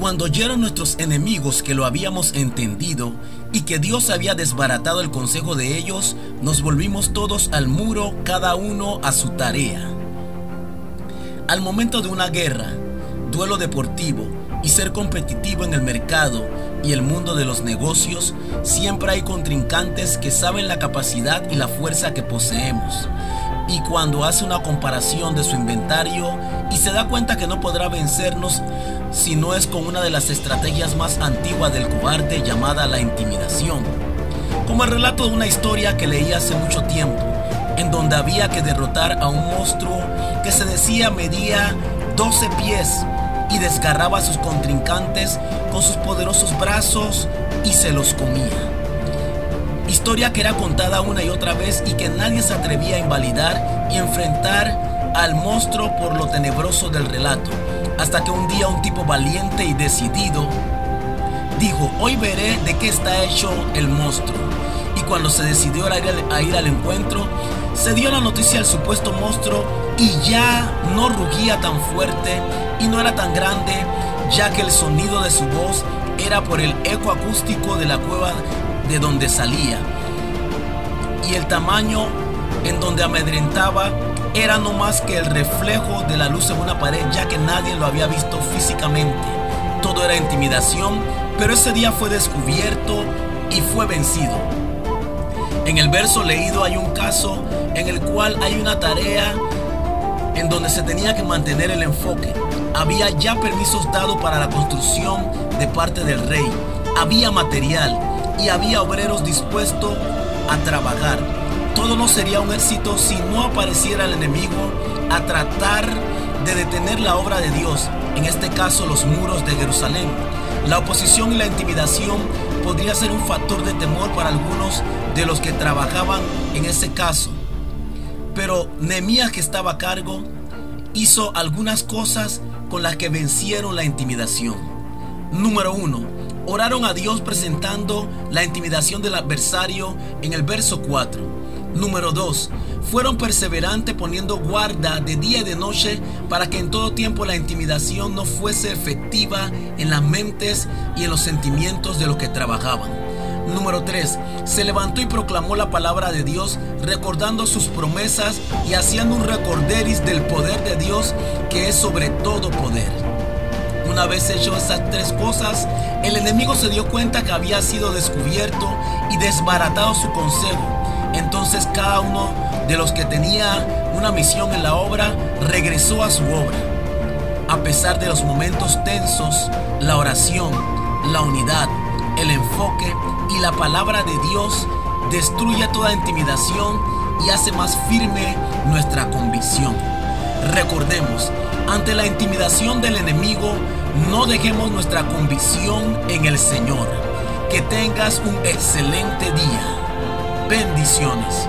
cuando oyeron nuestros enemigos que lo habíamos entendido y que Dios había desbaratado el consejo de ellos, nos volvimos todos al muro, cada uno a su tarea. Al momento de una guerra, duelo deportivo y ser competitivo en el mercado y el mundo de los negocios, siempre hay contrincantes que saben la capacidad y la fuerza que poseemos y cuando hace una comparación de su inventario y se da cuenta que no podrá vencernos si no es con una de las estrategias más antiguas del cobarde llamada la intimidación. Como el relato de una historia que leí hace mucho tiempo, en donde había que derrotar a un monstruo que se decía medía 12 pies y desgarraba a sus contrincantes con sus poderosos brazos y se los comía. Historia que era contada una y otra vez y que nadie se atrevía a invalidar y enfrentar al monstruo por lo tenebroso del relato. Hasta que un día un tipo valiente y decidido dijo, hoy veré de qué está hecho el monstruo. Y cuando se decidió a ir, a ir al encuentro, se dio la noticia al supuesto monstruo y ya no rugía tan fuerte y no era tan grande, ya que el sonido de su voz era por el eco acústico de la cueva de donde salía. Y el tamaño en donde amedrentaba era no más que el reflejo de la luz en una pared, ya que nadie lo había visto físicamente. Todo era intimidación, pero ese día fue descubierto y fue vencido. En el verso leído hay un caso en el cual hay una tarea en donde se tenía que mantener el enfoque. Había ya permisos dados para la construcción de parte del rey. Había material, y había obreros dispuestos a trabajar. Todo no sería un éxito si no apareciera el enemigo a tratar de detener la obra de Dios, en este caso los muros de Jerusalén. La oposición y la intimidación podría ser un factor de temor para algunos de los que trabajaban en ese caso. Pero Nehemías que estaba a cargo hizo algunas cosas con las que vencieron la intimidación. Número uno, oraron a Dios presentando la intimidación del adversario en el verso 4. Número 2. Fueron perseverantes poniendo guarda de día y de noche para que en todo tiempo la intimidación no fuese efectiva en las mentes y en los sentimientos de los que trabajaban. Número 3. Se levantó y proclamó la palabra de Dios, recordando sus promesas y haciendo un recorderis del poder de Dios que es sobre todo poder. Una vez hecho esas tres cosas, el enemigo se dio cuenta que había sido descubierto y desbaratado su consejo. Entonces cada uno de los que tenía una misión en la obra regresó a su obra. A pesar de los momentos tensos, la oración, la unidad, el enfoque y la palabra de Dios destruye toda intimidación y hace más firme nuestra convicción. Recordemos, ante la intimidación del enemigo, no dejemos nuestra convicción en el Señor. Que tengas un excelente día. Bendiciones.